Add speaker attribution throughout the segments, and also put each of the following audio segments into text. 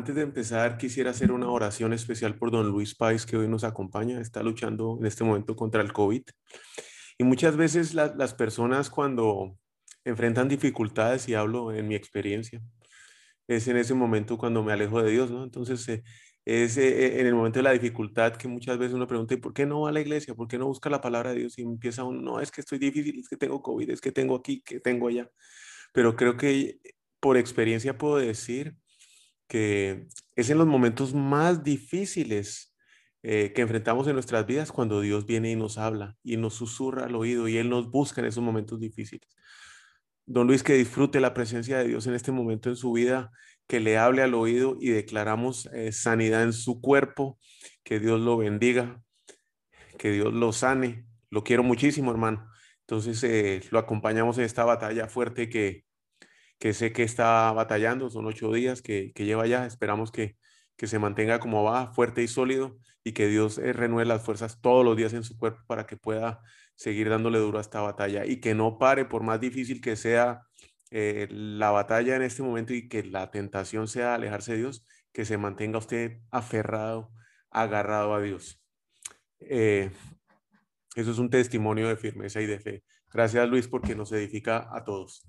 Speaker 1: Antes de empezar, quisiera hacer una oración especial por don Luis Páez, que hoy nos acompaña. Está luchando en este momento contra el COVID. Y muchas veces las personas cuando enfrentan dificultades, y hablo en mi experiencia, es en ese momento cuando me alejo de Dios, ¿no? Entonces, eh, es eh, en el momento de la dificultad que muchas veces uno pregunta, ¿por qué no va a la iglesia? ¿Por qué no busca la palabra de Dios? Y empieza uno, no, es que estoy difícil, es que tengo COVID, es que tengo aquí, que tengo allá. Pero creo que por experiencia puedo decir que es en los momentos más difíciles eh, que enfrentamos en nuestras vidas cuando Dios viene y nos habla y nos susurra al oído y Él nos busca en esos momentos difíciles. Don Luis, que disfrute la presencia de Dios en este momento en su vida, que le hable al oído y declaramos eh, sanidad en su cuerpo, que Dios lo bendiga, que Dios lo sane. Lo quiero muchísimo, hermano. Entonces eh, lo acompañamos en esta batalla fuerte que, que sé que está batallando, son ocho días que, lleva ya, esperamos que, que, se mantenga como va, fuerte y sólido, y que Dios eh, renueve las fuerzas todos los días en su cuerpo para que pueda seguir dándole duro a esta batalla y que no pare, por más difícil que sea eh, la batalla en este momento y que la tentación sea alejarse de Dios, que se mantenga usted aferrado, agarrado a Dios. Eh, eso es un testimonio de firmeza y de fe. Gracias Luis porque nos edifica a todos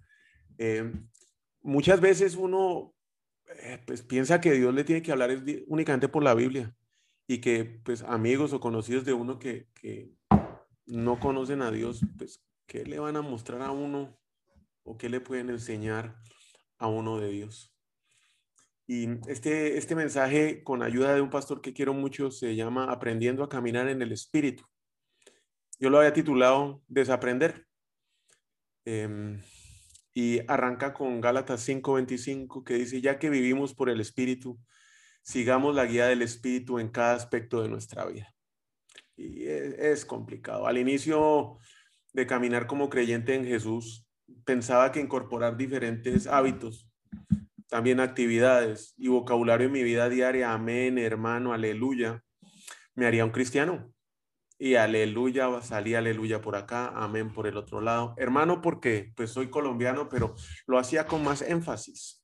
Speaker 1: muchas veces uno eh, pues, piensa que Dios le tiene que hablar únicamente por la Biblia y que pues amigos o conocidos de uno que, que no conocen a Dios, pues ¿qué le van a mostrar a uno o qué le pueden enseñar a uno de Dios? Y este, este mensaje con ayuda de un pastor que quiero mucho se llama Aprendiendo a caminar en el Espíritu. Yo lo había titulado Desaprender. Eh, y arranca con Gálatas 5:25 que dice, ya que vivimos por el Espíritu, sigamos la guía del Espíritu en cada aspecto de nuestra vida. Y es, complicado. Al inicio de caminar como creyente en Jesús, pensaba que incorporar diferentes hábitos, también actividades y vocabulario en mi vida diaria, amén, hermano, aleluya, me haría un cristiano y aleluya, salí aleluya por acá, amén por el otro lado. Hermano, porque pues soy colombiano, pero lo hacía con más énfasis.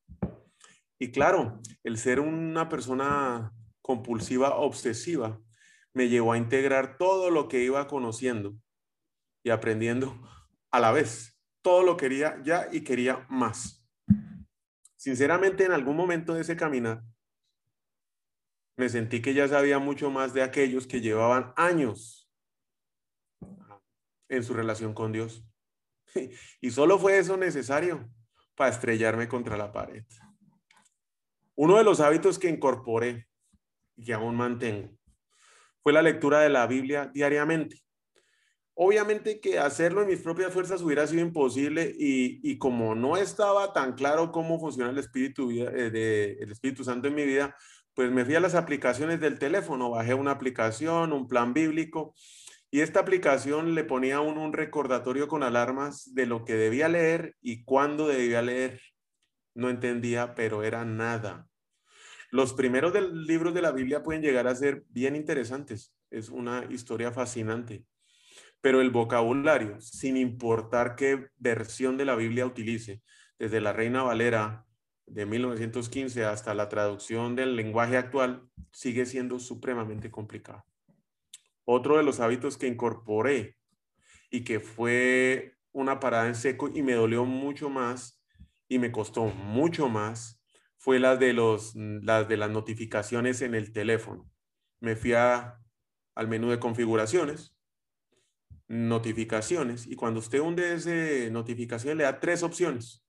Speaker 1: Y claro, el ser una persona compulsiva, obsesiva, me llevó a integrar todo lo que iba conociendo y aprendiendo a la vez. Todo lo quería ya y quería más. Sinceramente, en algún momento de ese caminar, me sentí que ya sabía mucho más de aquellos que llevaban años en su relación con Dios. Y solo fue eso necesario para estrellarme contra la pared. Uno de los hábitos que incorporé y que aún mantengo fue la lectura de la Biblia diariamente. Obviamente que hacerlo en mis propias fuerzas hubiera sido imposible y, como no estaba tan claro cómo funciona el Espíritu, eh, el Espíritu Santo en mi vida, pues me fui a las aplicaciones del teléfono, bajé una aplicación, un plan bíblico y esta aplicación le ponía a un recordatorio con alarmas de lo que debía leer y cuándo debía leer. No entendía, pero era nada. Los primeros libros de la Biblia pueden llegar a ser bien interesantes. Es una historia fascinante. Pero el vocabulario, sin importar qué versión de la Biblia utilice, desde la Reina Valera de 1915 hasta la traducción del lenguaje actual, sigue siendo supremamente complicado. Otro de los hábitos que incorporé y que fue una parada en seco y me dolió mucho más y me costó mucho más fue la de, los, las de las notificaciones en el teléfono. Me fui al menú de configuraciones, notificaciones, y cuando usted hunde ese notificación le da tres opciones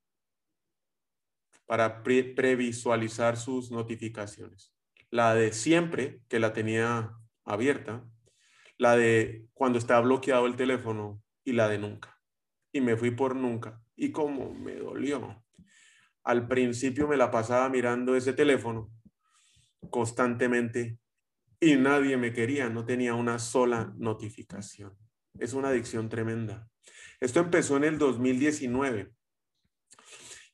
Speaker 1: para previsualizar sus notificaciones. La de siempre, que la tenía abierta, la de cuando está bloqueado el teléfono y la de nunca. Y me fui por nunca. Y como me dolió. al principio me la pasaba mirando ese teléfono constantemente y nadie me quería, no tenía una sola notificación. Es una adicción tremenda. Esto empezó en el 2019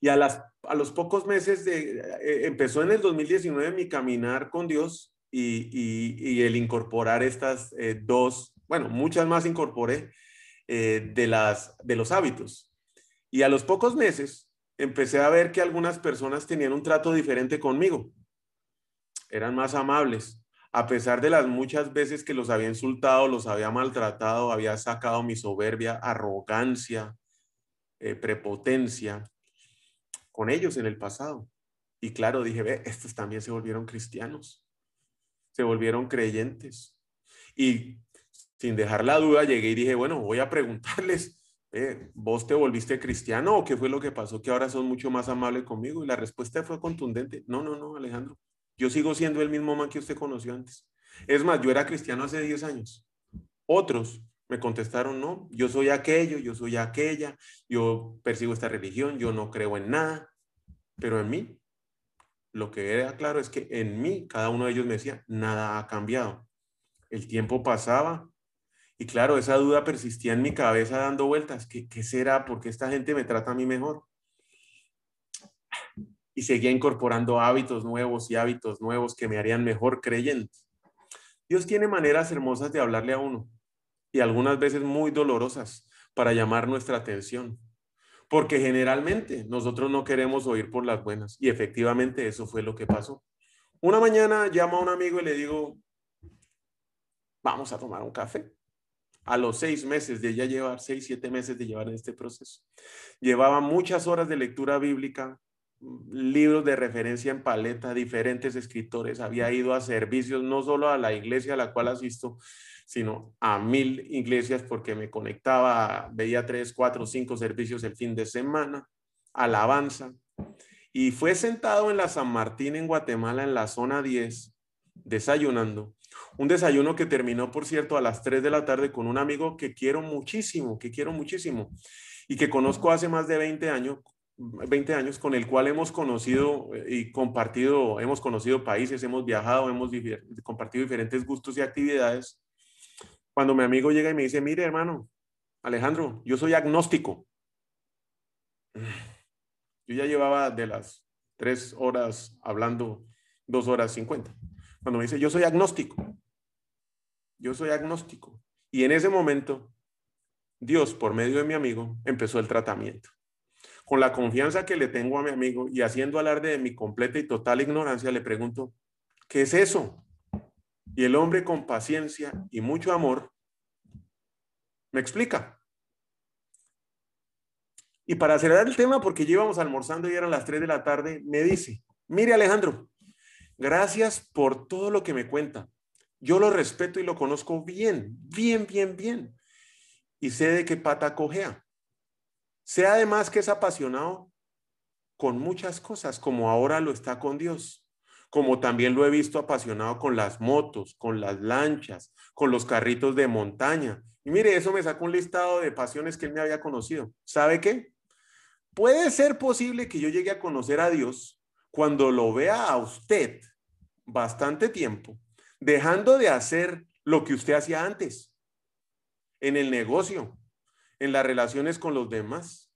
Speaker 1: y a, las, a los pocos meses de, eh, empezó en el 2019 mi caminar con Dios y, el incorporar estas eh, dos, bueno, muchas más incorporé eh, de, las, de los hábitos. Y a los pocos meses empecé a ver que algunas personas tenían un trato diferente conmigo. Eran más amables, a pesar de las muchas veces que los había insultado, los había maltratado, había sacado mi soberbia, arrogancia, eh, prepotencia con ellos en el pasado. Y claro, dije, ve, estos también se volvieron cristianos, se volvieron creyentes. Y sin dejar la duda, llegué y dije, bueno, voy a preguntarles, ¿vos te volviste cristiano o qué fue lo que pasó que ahora son mucho más amables conmigo? Y la respuesta fue contundente, no, no, no, Alejandro, yo sigo siendo el mismo man que usted conoció antes. Es más, yo era cristiano hace 10 años. Otros me contestaron, no, yo soy aquello, yo soy aquella, yo persigo esta religión, yo no creo en nada, pero en mí, lo que era claro es que en mí, cada uno de ellos me decía, nada ha cambiado. El tiempo pasaba y claro, esa duda persistía en mi cabeza dando vueltas. ¿Qué, qué será? ¿Por qué esta gente me trata a mí mejor? y seguía incorporando hábitos nuevos y hábitos nuevos que me harían mejor creyente. Dios tiene maneras hermosas de hablarle a uno y algunas veces muy dolorosas para llamar nuestra atención, porque generalmente nosotros no queremos oír por las buenas y efectivamente eso fue lo que pasó. Una mañana llamo a un amigo y le digo, vamos a tomar un café. A los seis meses de ya llevar, seis, siete meses de llevar este proceso. Llevaba muchas horas de lectura bíblica, libros de referencia en paleta, diferentes escritores, había ido a servicios, no solo a la iglesia a la cual asisto, sino a mil iglesias porque me conectaba, veía tres, cuatro, cinco servicios el fin de semana, alabanza. Y fue sentado en la San Martín en Guatemala, en la zona 10, desayunando. Un desayuno que terminó, por cierto, a las 3 de la tarde con un amigo que quiero muchísimo, que quiero muchísimo y que conozco hace más de 20 años, 20 años con el cual hemos conocido eh, y compartido, hemos conocido países, hemos viajado, hemos compartido diferentes gustos y actividades. Cuando mi amigo llega y me dice, mire hermano, Alejandro, yo soy agnóstico. Yo ya llevaba de las tres horas hablando dos horas cincuenta. Cuando me dice, yo soy agnóstico. Yo soy agnóstico. Y en ese momento, Dios, por medio de mi amigo, empezó el tratamiento. Con la confianza que le tengo a mi amigo y haciendo alarde de mi completa y total ignorancia, le pregunto, ¿qué es eso? Y el hombre con paciencia y mucho amor me explica. Y para cerrar el tema, porque llevamos almorzando y eran las 3 de la tarde, me dice, mire Alejandro, gracias por todo lo que me cuenta. Yo lo respeto y lo conozco bien, bien, bien, bien. Y sé de qué pata cojea. Sé además que es apasionado con muchas cosas, como ahora lo está con Dios, como también lo he visto apasionado con las motos, con las lanchas, con los carritos de montaña. Y mire, eso me sacó un listado de pasiones que él me había conocido. ¿Sabe qué? Puede ser posible que yo llegue a conocer a Dios cuando lo vea a usted bastante tiempo, dejando de hacer lo que usted hacía antes en el negocio, en las relaciones con los demás.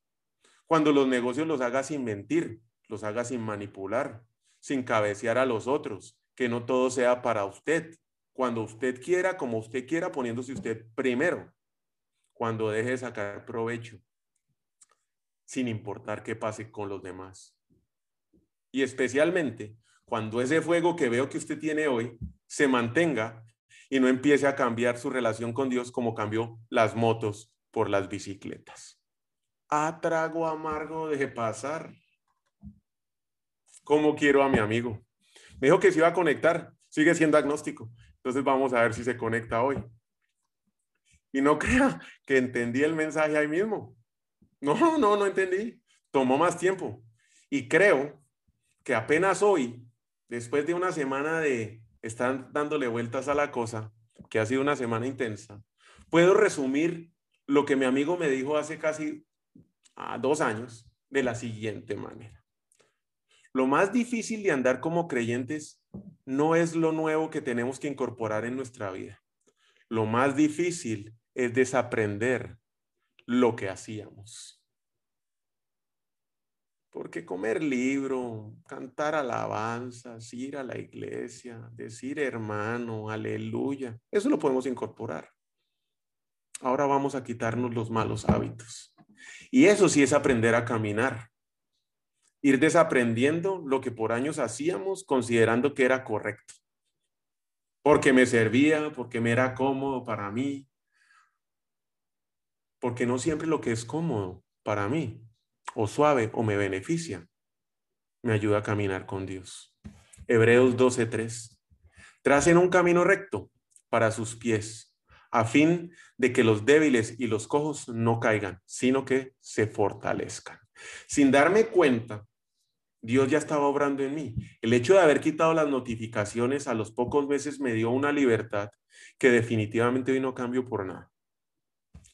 Speaker 1: Cuando los negocios los haga sin mentir, los haga sin manipular, sin cabecear a los otros, que no todo sea para usted. Cuando usted quiera, como usted quiera, poniéndose usted primero. Cuando deje de sacar provecho, sin importar qué pase con los demás. Y especialmente cuando ese fuego que veo que usted tiene hoy se mantenga y no empiece a cambiar su relación con Dios como cambió las motos por las bicicletas. A trago amargo deje pasar. ¿Cómo quiero a mi amigo? Me dijo que se iba a conectar, sigue siendo agnóstico. Entonces vamos a ver si se conecta hoy. Y no crea que entendí el mensaje ahí mismo. No, no, no entendí. Tomó más tiempo. Y creo que apenas hoy, después de una semana de estar dándole vueltas a la cosa, que ha sido una semana intensa, puedo resumir lo que mi amigo me dijo hace casi ah, dos años de la siguiente manera. Lo más difícil de andar como creyentes no es lo nuevo que tenemos que incorporar en nuestra vida. Lo más difícil es desaprender lo que hacíamos. Porque comer libro, cantar alabanzas, ir a la iglesia, decir hermano, aleluya, eso lo podemos incorporar. Ahora vamos a quitarnos los malos hábitos. Y eso sí es aprender a caminar. Ir desaprendiendo lo que por años hacíamos considerando que era correcto. Porque me servía, porque me era cómodo para mí. Porque no siempre lo que es cómodo para mí o suave o me beneficia, me ayuda a caminar con Dios. Hebreos 12:3. Tracen un camino recto para sus pies, a fin de que los débiles y los cojos no caigan, sino que se fortalezcan. Sin darme cuenta, Dios ya estaba obrando en mí. El hecho de haber quitado las notificaciones a los pocos meses me dio una libertad que definitivamente hoy no cambio por nada.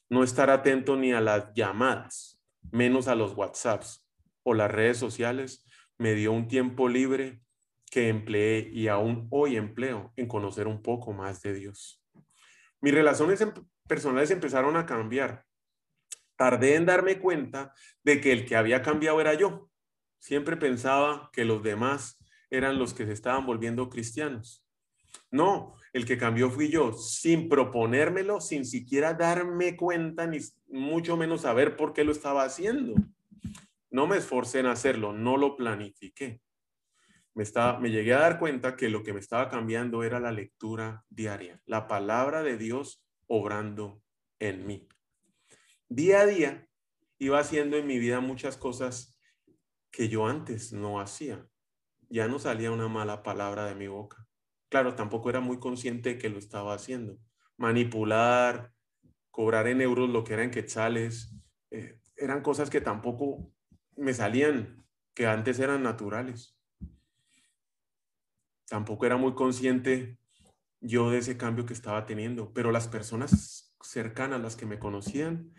Speaker 1: No estar atento ni a las llamadas, menos a los WhatsApps o las redes sociales, me dio un tiempo libre que empleé y aún hoy empleo en conocer un poco más de Dios. Mis relaciones em, personales empezaron a cambiar. Tardé en darme cuenta de que el que había cambiado era yo. Siempre pensaba que los demás eran los que se estaban volviendo cristianos. No, el que cambió fui yo, sin proponérmelo, sin siquiera darme cuenta, ni mucho menos saber por qué lo estaba haciendo. No me esforcé en hacerlo, no lo planifiqué. Me, estaba, me llegué a dar cuenta que lo que me estaba cambiando era la lectura diaria, la palabra de Dios obrando en mí. Día a día iba haciendo en mi vida muchas cosas que yo antes no hacía. Ya no salía una mala palabra de mi boca claro, tampoco era muy consciente que lo estaba haciendo. Manipular, cobrar en euros lo que eran quetzales, eh, eran cosas que tampoco me salían, que antes eran naturales. Tampoco era muy consciente yo de ese cambio que estaba teniendo, pero las personas cercanas, las que me conocían,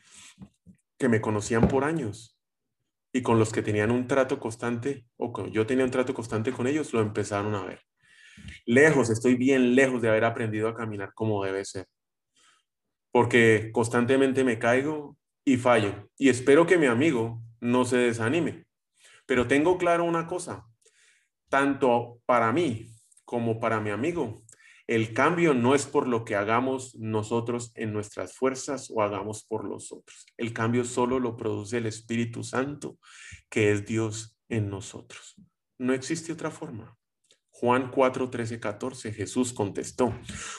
Speaker 1: que me conocían por años y con los que tenían un trato constante, o con, yo tenía un trato constante con ellos, lo empezaron a ver. Lejos, estoy bien lejos de haber aprendido a caminar como debe ser. Porque constantemente me caigo y fallo. Y espero que mi amigo no se desanime. Pero tengo claro una cosa, tanto para mí como para mi amigo, el cambio no es por lo que hagamos nosotros en nuestras fuerzas o hagamos por los otros. El cambio solo lo produce el Espíritu Santo, que es Dios en nosotros. No existe otra forma. Juan 4, 13, 14, Jesús contestó,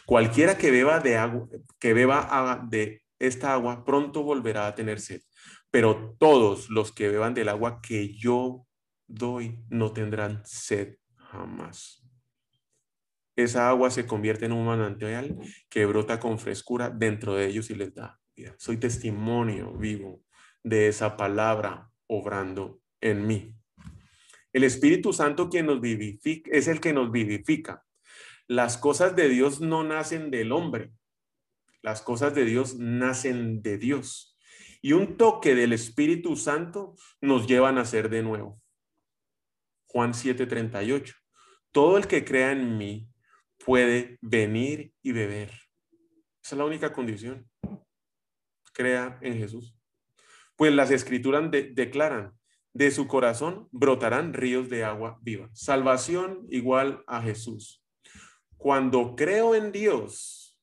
Speaker 1: cualquiera que beba de agua, que beba de esta agua pronto volverá a tener sed, pero todos los que beban del agua que yo doy no tendrán sed jamás. Esa agua se convierte en un manantial que brota con frescura dentro de ellos y les da vida. Soy testimonio vivo de esa palabra obrando en mí. El Espíritu Santo quien nos vivifica, es el que nos vivifica. Las cosas de Dios no nacen del hombre. Las cosas de Dios nacen de Dios. Y un toque del Espíritu Santo nos lleva a nacer de nuevo. Juan 7:38. Todo el que crea en mí puede venir y beber. Esa es la única condición. Crea en Jesús. Pues las escrituras declaran, de su corazón brotarán ríos de agua viva. Salvación igual a Jesús. Cuando creo en Dios,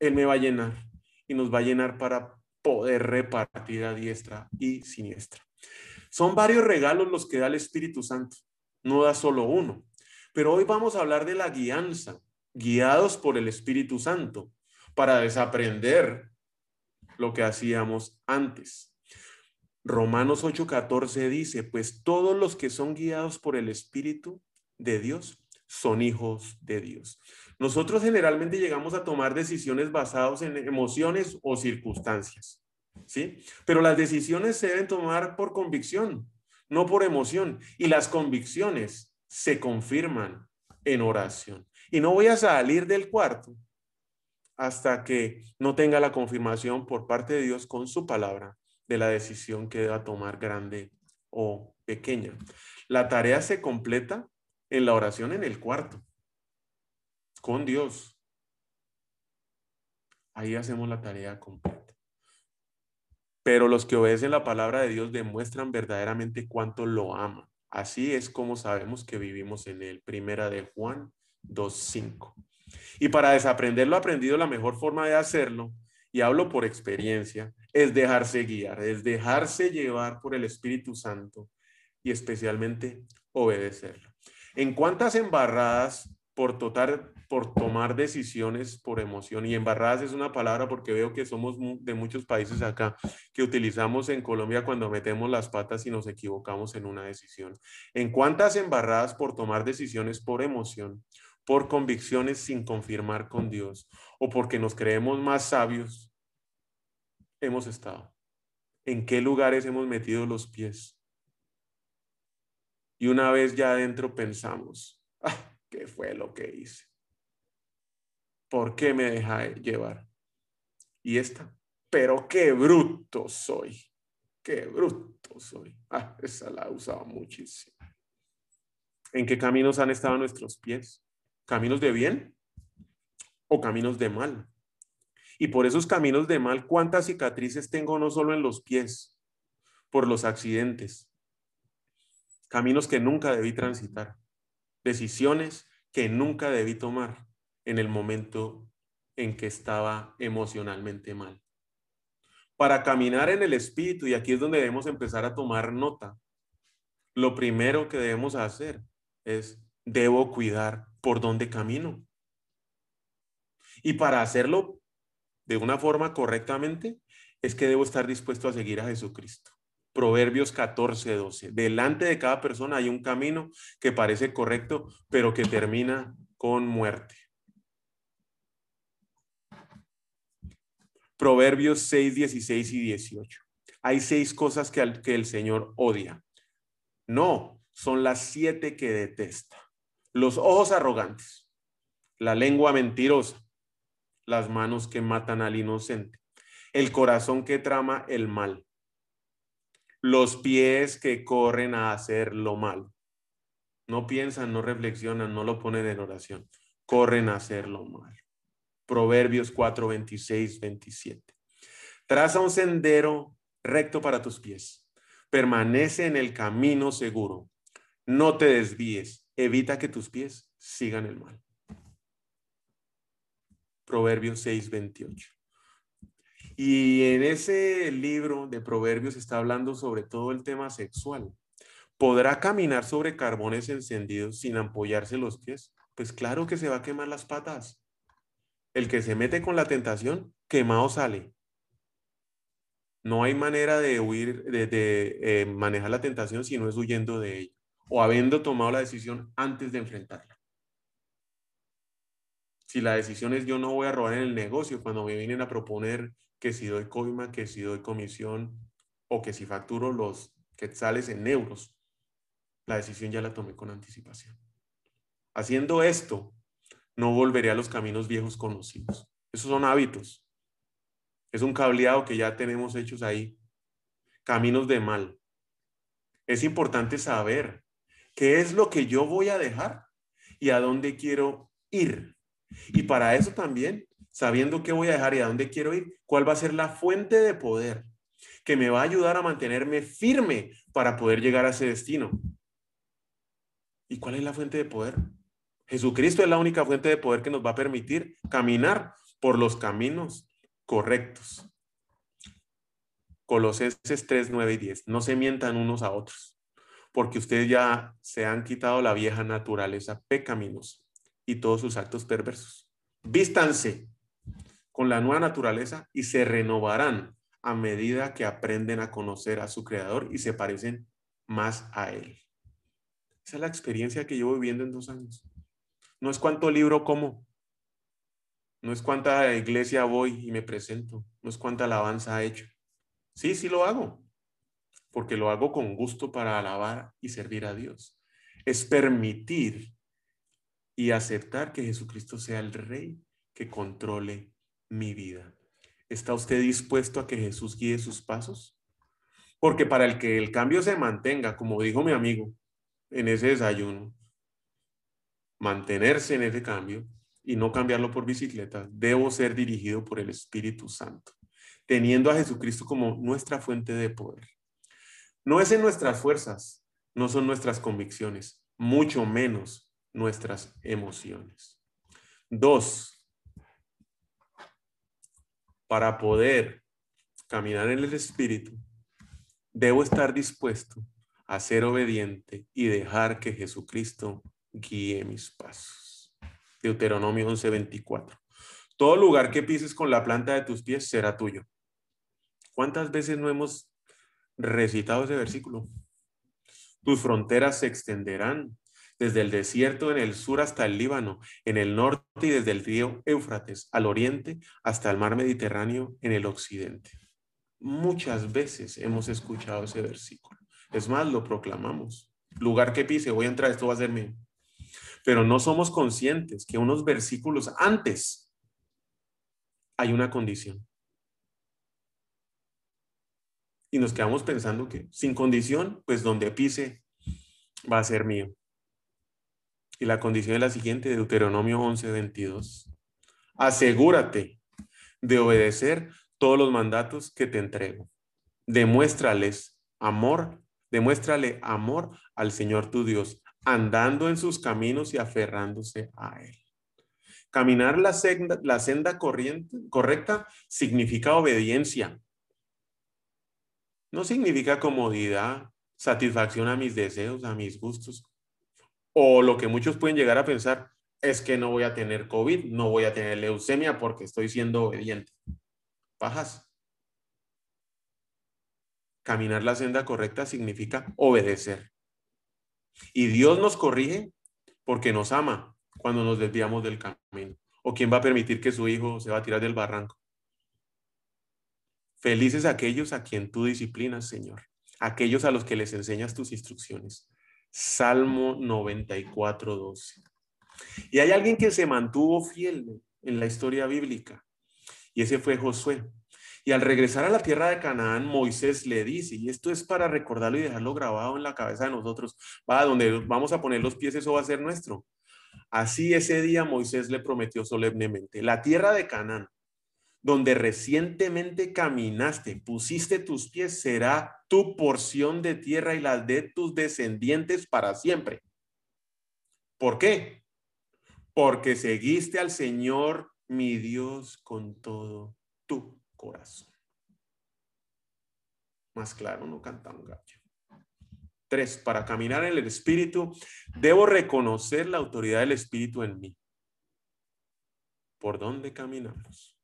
Speaker 1: Él me va a llenar y nos va a llenar para poder repartir a diestra y siniestra. Son varios regalos los que da el Espíritu Santo, no da solo uno. Pero hoy vamos a hablar de la guianza, guiados por el Espíritu Santo, para desaprender lo que hacíamos antes. Romanos 8:14 dice, pues todos los que son guiados por el Espíritu de Dios son hijos de Dios. Nosotros generalmente llegamos a tomar decisiones basadas en emociones o circunstancias, ¿sí? Pero las decisiones se deben tomar por convicción, no por emoción. Y las convicciones se confirman en oración. Y no voy a salir del cuarto hasta que no tenga la confirmación por parte de Dios con su palabra de la decisión que deba tomar grande o pequeña. La tarea se completa en la oración en el cuarto, con Dios. Ahí hacemos la tarea completa. Pero los que obedecen la palabra de Dios demuestran verdaderamente cuánto lo aman. Así es como sabemos que vivimos en él. Primera de Juan 2.5. Y para desaprender lo aprendido, la mejor forma de hacerlo, y hablo por experiencia, es dejarse guiar, es dejarse llevar por el Espíritu Santo y especialmente obedecerlo. En cuántas embarradas por, total, por tomar decisiones por emoción, y embarradas es una palabra porque veo que somos de muchos países acá que utilizamos en Colombia cuando metemos las patas y nos equivocamos en una decisión. En cuántas embarradas por tomar decisiones por emoción por convicciones sin confirmar con Dios o porque nos creemos más sabios, hemos estado. ¿En qué lugares hemos metido los pies? Y una vez ya adentro pensamos, ah, ¿qué fue lo que hice? ¿Por qué me deja llevar? Y esta, pero qué bruto soy, qué bruto soy. Ah, esa la usado muchísimo. ¿En qué caminos han estado nuestros pies? caminos de bien o caminos de mal. Y por esos caminos de mal, ¿cuántas cicatrices tengo no solo en los pies, por los accidentes? Caminos que nunca debí transitar, decisiones que nunca debí tomar en el momento en que estaba emocionalmente mal. Para caminar en el espíritu, y aquí es donde debemos empezar a tomar nota, lo primero que debemos hacer es, debo cuidar por dónde camino. Y para hacerlo de una forma correctamente, es que debo estar dispuesto a seguir a Jesucristo. Proverbios 14, 12. Delante de cada persona hay un camino que parece correcto, pero que termina con muerte. Proverbios 6, 16 y 18. Hay seis cosas que, que el Señor odia. No, son las siete que detesta los ojos arrogantes, la lengua mentirosa, las manos que matan al inocente, el corazón que trama el mal, los pies que corren a hacer lo malo. No piensan, no reflexionan, no lo ponen en oración. Corren a hacer lo malo. Proverbios 4, 26, 27. Traza un sendero recto para tus pies. Permanece en el camino seguro. No te desvíes evita que tus pies sigan el mal. Proverbios 6, 28. Y en ese libro de Proverbios está hablando sobre todo el tema sexual. ¿Podrá caminar sobre carbones encendidos sin apoyarse los pies? Pues claro que se va a quemar las patas. El que se mete con la tentación, quemado sale. No hay manera de huir, de, eh, manejar la tentación si no es huyendo de ella o habiendo tomado la decisión antes de enfrentarla. Si la decisión es yo no voy a robar en el negocio, cuando me vienen a proponer que si doy coima, que si doy comisión o que si facturo los quetzales en euros, la decisión ya la tomé con anticipación. Haciendo esto, no volveré a los caminos viejos conocidos. Esos son hábitos. Es un cableado que ya tenemos hechos ahí. Caminos de mal. Es importante saber qué es lo que yo voy a dejar y a dónde quiero ir. Y para eso también, sabiendo qué voy a dejar y a dónde quiero ir, cuál va a ser la fuente de poder que me va a ayudar a mantenerme firme para poder llegar a ese destino. ¿Y cuál es la fuente de poder? Jesucristo es la única fuente de poder que nos va a permitir caminar por los caminos correctos. Colosenses 3, 9 y 10. No se mientan unos a otros porque ustedes ya se han quitado la vieja naturaleza pecaminosa y todos sus actos perversos. Vístanse con la nueva naturaleza y se renovarán a medida que aprenden a conocer a su creador y se parecen más a él. Esa es la experiencia que llevo viviendo en dos años. No es cuánto libro como, no es cuánta iglesia voy y me presento, no es cuánta alabanza he hecho. Sí, sí lo hago, porque lo hago con gusto para alabar y servir a Dios. Es permitir y aceptar que Jesucristo sea el Rey que controle mi vida. ¿Está usted dispuesto a que Jesús guíe sus pasos? Porque para el que el cambio se mantenga, como dijo mi amigo en ese desayuno, mantenerse en ese cambio y no cambiarlo por bicicleta, debo ser dirigido por el Espíritu Santo, teniendo a Jesucristo como nuestra fuente de poder. No es en nuestras fuerzas, no son nuestras convicciones, mucho menos nuestras emociones. Dos, para poder caminar en el Espíritu, debo estar dispuesto a ser obediente y dejar que Jesucristo guíe mis pasos. Deuteronomio 11:24. Todo lugar que pises con la planta de tus pies será tuyo. ¿Cuántas veces no hemos recitado ese versículo? Tus fronteras se extenderán desde el desierto en el sur hasta el Líbano, en el norte y desde el río Éufrates al oriente hasta el mar Mediterráneo en el occidente. Muchas veces hemos escuchado ese versículo. Es más, lo proclamamos. Lugar que pise, voy a entrar, esto va a ser mío. Pero no somos conscientes que unos versículos antes hay una condición. Y nos quedamos pensando que sin condición, pues donde pise va a ser mío. Y la condición es la siguiente, Deuteronomio 11, 22. Asegúrate de obedecer todos los mandatos que te entrego. Demuéstrales amor, demuéstrale amor al Señor tu Dios, andando en sus caminos y aferrándose a Él. Caminar la senda, la senda corriente, correcta significa obediencia. No significa comodidad, satisfacción a mis deseos, a mis gustos. O lo que muchos pueden llegar a pensar es que no voy a tener COVID, no voy a tener leucemia porque estoy siendo obediente. Pajas. Caminar la senda correcta significa obedecer. Y Dios nos corrige porque nos ama cuando nos desviamos del camino. ¿O quién va a permitir que su hijo se va a tirar del barranco? Felices aquellos a quien tú disciplinas, Señor. Aquellos a los que les enseñas tus instrucciones. Salmo 94, 12. Y hay alguien que se mantuvo fiel en la historia bíblica, y ese fue Josué. Y al regresar a la tierra de Canaán, Moisés le dice, y esto es para recordarlo y dejarlo grabado en la cabeza de nosotros, va, donde vamos a poner los pies, eso va a ser nuestro. Así ese día Moisés le prometió solemnemente, la tierra de Canaán, donde recientemente caminaste, pusiste tus pies, será tu porción de tierra y la de tus descendientes para siempre. ¿Por qué? Porque seguiste al Señor mi Dios con todo tu corazón. Más claro, no canta un gallo. Tres, para caminar en el Espíritu, debo reconocer la autoridad del Espíritu en mí. ¿Por dónde caminamos?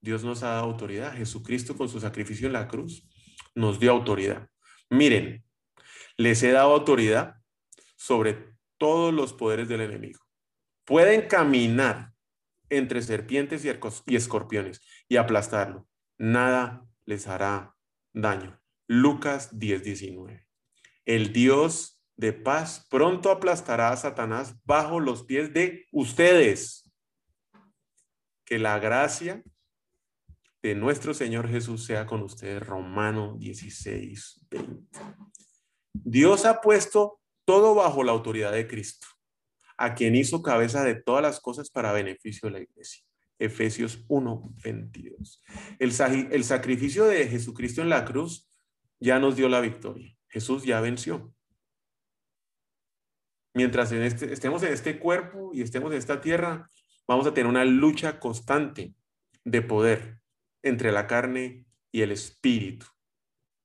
Speaker 1: Dios nos ha dado autoridad. Jesucristo con su sacrificio en la cruz nos dio autoridad. Miren, les he dado autoridad sobre todos los poderes del enemigo. Pueden caminar entre serpientes y escorpiones y aplastarlo. Nada les hará daño. Lucas 10:19. El Dios de paz pronto aplastará a Satanás bajo los pies de ustedes. Que la gracia de nuestro Señor Jesús sea con ustedes. Romano 16, 20. Dios ha puesto todo bajo la autoridad de Cristo, a quien hizo cabeza de todas las cosas para beneficio de la iglesia. Efesios 1, 22. El, el sacrificio de Jesucristo en la cruz ya nos dio la victoria. Jesús ya venció. Mientras este, estemos en este cuerpo y estemos en esta tierra, vamos a tener una lucha constante de poder entre la carne y el espíritu.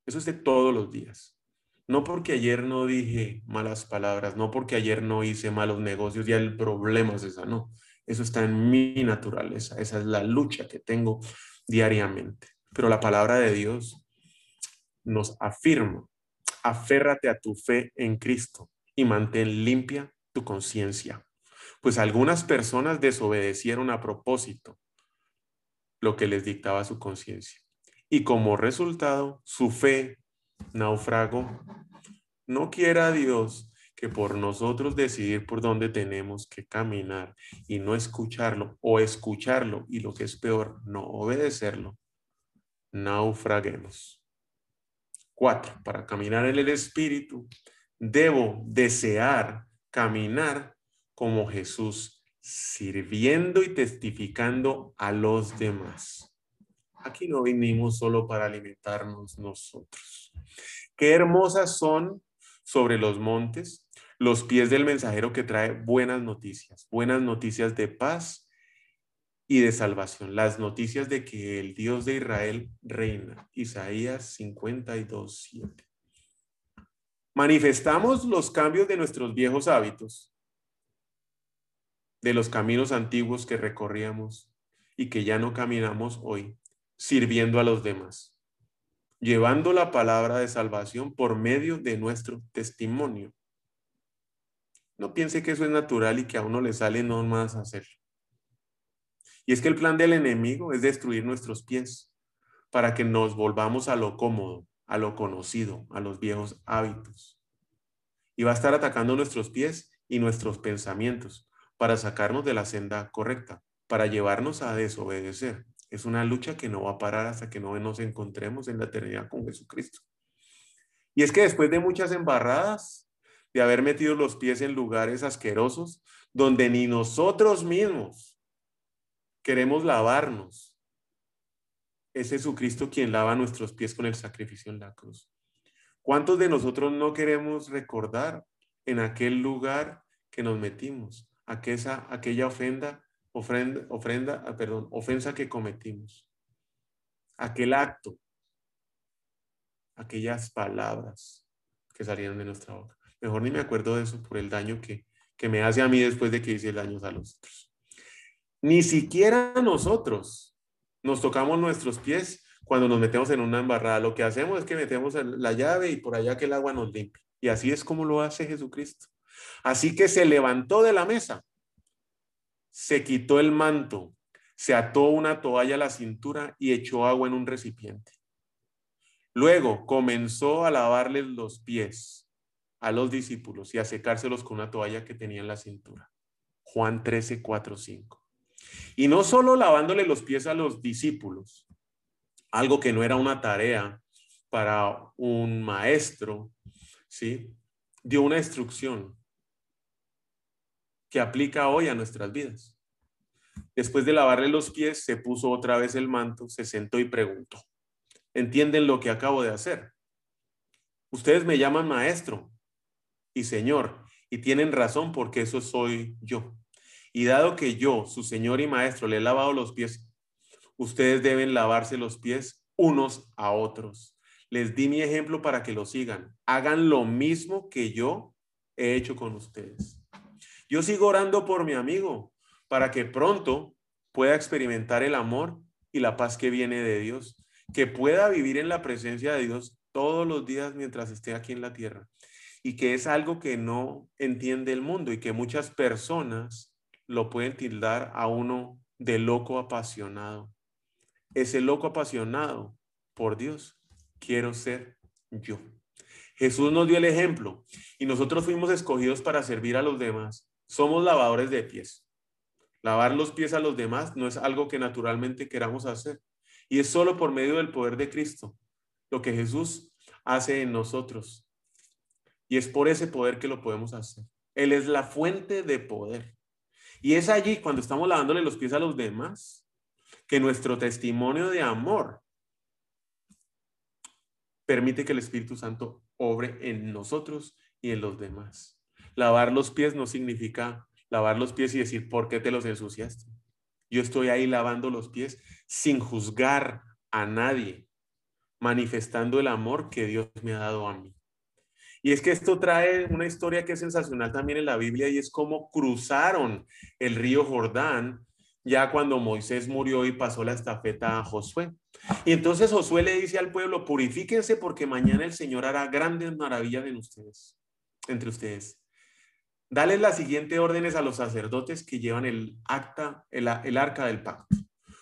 Speaker 1: Eso es de todos los días. No porque ayer no dije malas palabras, no porque ayer no hice malos negocios, ya el problema es esa, no. Eso está en mi naturaleza, esa es la lucha que tengo diariamente. Pero la palabra de Dios nos afirma, aférrate a tu fe en Cristo y mantén limpia tu conciencia. Pues algunas personas desobedecieron a propósito lo que les dictaba su conciencia. Y como resultado, su fe naufragó. No quiera Dios que por nosotros decidir por dónde tenemos que caminar y no escucharlo o escucharlo y lo que es peor, no obedecerlo, naufraguemos. Cuatro, para caminar en el Espíritu, debo desear caminar como Jesús, sirviendo y testificando a los demás. Aquí no vinimos solo para alimentarnos nosotros. Qué hermosas son sobre los montes los pies del mensajero que trae buenas noticias, buenas noticias de paz y de salvación, las noticias de que el Dios de Israel reina. Isaías 52, 7. Manifestamos los cambios de nuestros viejos hábitos, de los caminos antiguos que recorríamos y que ya no caminamos hoy, sirviendo a los demás, llevando la palabra de salvación por medio de nuestro testimonio. No piense que eso es natural y que a uno le sale no más hacerlo. Y es que el plan del enemigo es destruir nuestros pies para que nos volvamos a lo cómodo, a lo conocido, a los viejos hábitos. Y va a estar atacando nuestros pies y nuestros pensamientos para sacarnos de la senda correcta, para llevarnos a desobedecer. Es una lucha que no va a parar hasta que no nos encontremos en la eternidad con Jesucristo. Y es que después de muchas embarradas, de haber metido los pies en lugares asquerosos donde ni nosotros mismos queremos lavarnos. Es Jesucristo quien lava nuestros pies con el sacrificio en la cruz. ¿Cuántos de nosotros no queremos recordar en aquel lugar que nos metimos, aquella, aquella ofenda, ofrenda, ofrenda, ah, perdón, ofensa que cometimos, aquel acto, aquellas palabras que salieron de nuestra boca? Mejor ni me acuerdo de eso por el daño que, que me hace a mí después de que hice el daño a los otros. Ni siquiera nosotros nos tocamos nuestros pies cuando nos metemos en una embarrada. Lo que hacemos es que metemos la llave y por allá que el agua nos limpie. Y así es como lo hace Jesucristo. Así que se levantó de la mesa, se quitó el manto, se ató una toalla a la cintura y echó agua en un recipiente. Luego comenzó a lavarles los pies a los discípulos y a secárselos con una toalla que tenía en la cintura. Juan 13, 4, 5. Y no solo lavándole los pies a los discípulos, algo que no era una tarea para un maestro, ¿sí? Dio una instrucción que aplica hoy a nuestras vidas. Después de lavarle los pies, se puso otra vez el manto, se sentó y preguntó, ¿entienden lo que acabo de hacer? Ustedes me llaman maestro y Señor, y tienen razón porque eso soy yo. Y dado que yo, su Señor y Maestro, le he lavado los pies, ustedes deben lavarse los pies unos a otros. Les di mi ejemplo para que lo sigan. Hagan lo mismo que yo he hecho con ustedes. Yo sigo orando por mi amigo para que pronto pueda experimentar el amor y la paz que viene de Dios, que pueda vivir en la presencia de Dios todos los días mientras esté aquí en la tierra y que es algo que no entiende el mundo y que muchas personas lo pueden tildar a uno de loco apasionado. Ese loco apasionado por Dios, quiero ser yo. Jesús nos dio el ejemplo y nosotros fuimos escogidos para servir a los demás. Somos lavadores de pies. Lavar los pies a los demás no es algo que naturalmente queramos hacer y es solo por medio del poder de Cristo lo que Jesús hace en nosotros y es por ese poder que lo podemos hacer. Él es la fuente de poder. Y es allí cuando estamos lavándole los pies a los demás que nuestro testimonio de amor permite que el Espíritu Santo obre en nosotros y en los demás. Lavar los pies no significa lavar los pies y decir, ¿por qué te los ensuciaste? Yo estoy ahí lavando los pies sin juzgar a nadie, manifestando el amor que Dios me ha dado a mí. Y es que esto trae una historia que es sensacional también en la Biblia y es cómo cruzaron el río Jordán ya cuando Moisés murió y pasó la estafeta a Josué. Y entonces Josué le dice al pueblo, purifíquense porque mañana el Señor hará grandes maravillas en ustedes, entre ustedes. Dale las siguientes órdenes a los sacerdotes que llevan el acta, el, el arca del pacto.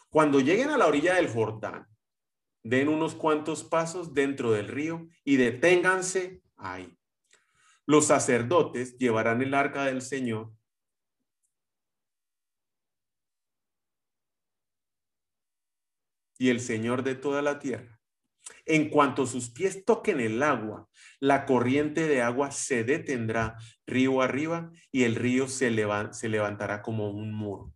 Speaker 1: Cuando lleguen a la orilla del Jordán, den unos cuantos pasos dentro del río y deténganse ahí. Los sacerdotes llevarán el arca del Señor y el Señor de toda la tierra En cuanto sus pies toquen el agua, la corriente de agua se detendrá río arriba y el río se, levantará como un muro.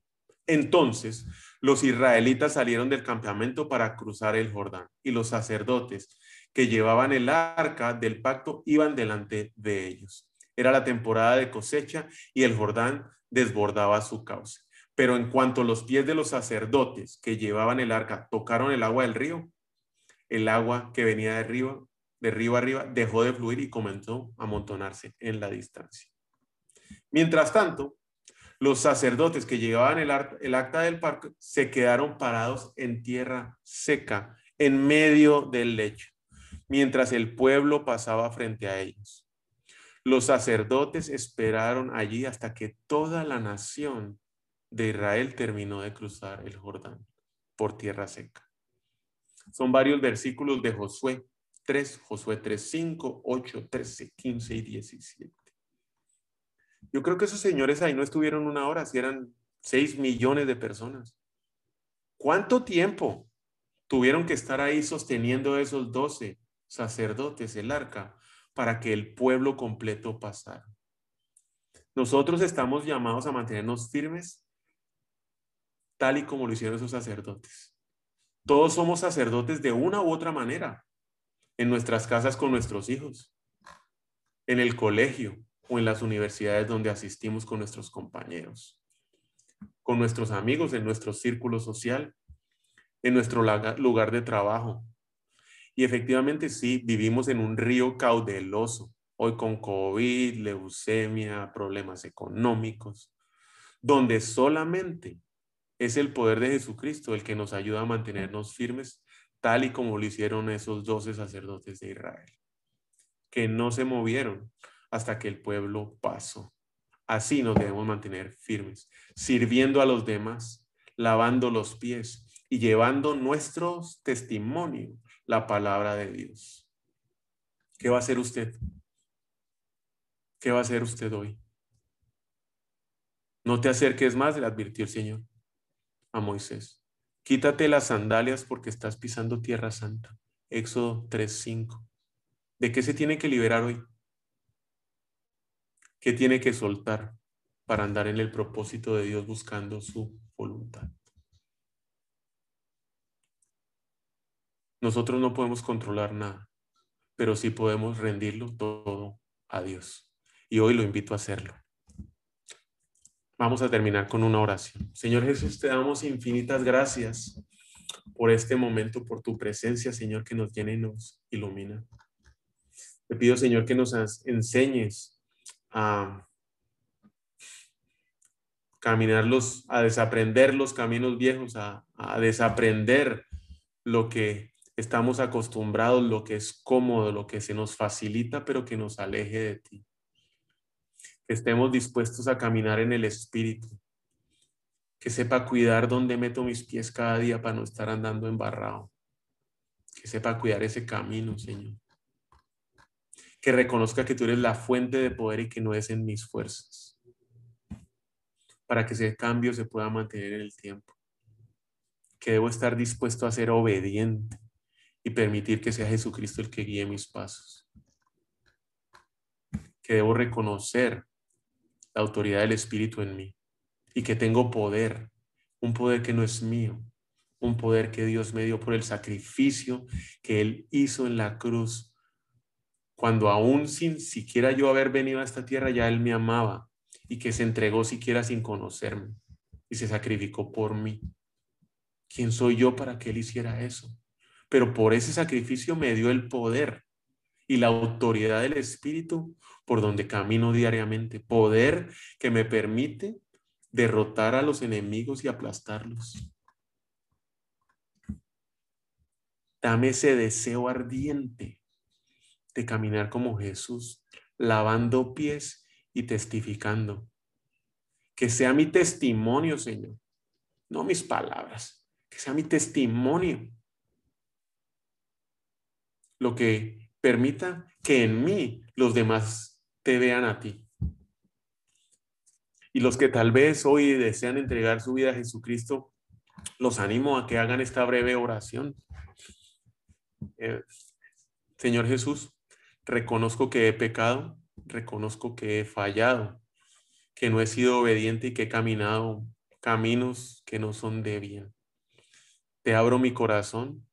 Speaker 1: Entonces los israelitas salieron del campamento para cruzar el Jordán y los sacerdotes que llevaban el arca del pacto iban delante de ellos. Era la temporada de cosecha y el Jordán desbordaba su cauce. Pero en cuanto los pies de los sacerdotes que llevaban el arca tocaron el agua del río, el agua que venía de río, de río arriba, dejó de fluir y comenzó a amontonarse en la distancia. Mientras tanto, los sacerdotes que llevaban el, el acta del parque se quedaron parados en tierra seca, en medio del lecho, mientras el pueblo pasaba frente a ellos. Los sacerdotes esperaron allí hasta que toda la nación de Israel terminó de cruzar el Jordán por tierra seca. Son varios versículos de Josué 3, Josué 3, 5, 8, 13, 15 y 17. Yo creo que esos señores ahí no estuvieron una hora, si eran 6 millones de personas. ¿Cuánto tiempo tuvieron que estar ahí sosteniendo esos 12 sacerdotes el arca para que el pueblo completo pasara? Nosotros estamos llamados a mantenernos firmes tal y como lo hicieron esos sacerdotes. Todos somos sacerdotes de una u otra manera, en nuestras casas con nuestros hijos, en el colegio o en las universidades donde asistimos con nuestros compañeros, con nuestros amigos, en nuestro círculo social, en nuestro lugar de trabajo. Y efectivamente sí, vivimos en un río caudeloso, hoy con COVID, leucemia, problemas económicos, donde solamente es el poder de Jesucristo el que nos ayuda a mantenernos firmes, tal y como lo hicieron esos doce sacerdotes de Israel, que no se movieron hasta que el pueblo pasó. Así nos debemos mantener firmes, sirviendo a los demás, lavando los pies y llevando nuestros testimonios, la palabra de Dios. ¿Qué va a hacer usted? ¿Qué va a hacer usted hoy? No te acerques más, le advirtió el Señor a Moisés. Quítate las sandalias porque estás pisando tierra santa. Éxodo 3:5. ¿De qué se tiene que liberar hoy? ¿Qué tiene que soltar para andar en el propósito de Dios buscando su voluntad? Nosotros no podemos controlar nada, pero sí podemos rendirlo todo a Dios. Y hoy lo invito a hacerlo. Vamos a terminar con una oración. Señor Jesús, te damos infinitas gracias por este momento, por tu presencia, Señor, que nos llena y nos ilumina. Te pido, Señor, que nos enseñes a caminarlos, a desaprender los caminos viejos, a, a desaprender lo que estamos acostumbrados, lo que es cómodo, lo que se nos facilita, pero que nos aleje de ti que estemos dispuestos a caminar en el Espíritu, que sepa cuidar dónde meto mis pies cada día para no estar andando embarrado, que sepa cuidar ese camino, Señor, que reconozca que tú eres la fuente de poder y que no es en mis fuerzas, para que ese cambio se pueda mantener en el tiempo, que debo estar dispuesto a ser obediente y permitir que sea Jesucristo el que guíe mis pasos. Que debo reconocer la autoridad del Espíritu en mí y que tengo poder, un poder que no es mío, un poder que Dios me dio por el sacrificio que Él hizo en la cruz. Cuando aún sin siquiera yo haber venido a esta tierra, ya Él me amaba y que se entregó siquiera sin conocerme y se sacrificó por mí. ¿Quién soy yo para que Él hiciera eso? Pero por ese sacrificio me dio el poder y la autoridad del Espíritu por donde camino diariamente, poder que me permite derrotar a los enemigos y aplastarlos. Dame ese deseo ardiente de caminar como Jesús, lavando pies y testificando. Que sea mi testimonio, Señor, no mis palabras, que sea mi testimonio. Lo que permita que en mí los demás te vean a ti. Y los que tal vez hoy desean entregar su vida a Jesucristo, los animo a que hagan esta breve oración. Eh, Señor Jesús, reconozco que he pecado, reconozco que he fallado, que no he sido obediente y que he caminado caminos que no son de bien. Te abro mi corazón,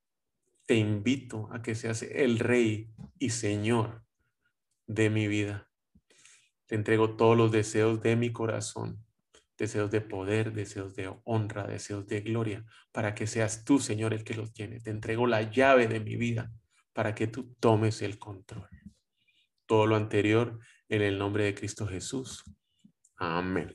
Speaker 1: te invito a que seas el Rey y Señor de mi vida. Te entrego todos los deseos de mi corazón, deseos de poder, deseos de honra, deseos de gloria, para que seas tú, Señor, el que los tiene. Te entrego la llave de mi vida para que tú tomes el control. Todo lo anterior en el nombre de Cristo Jesús. Amén.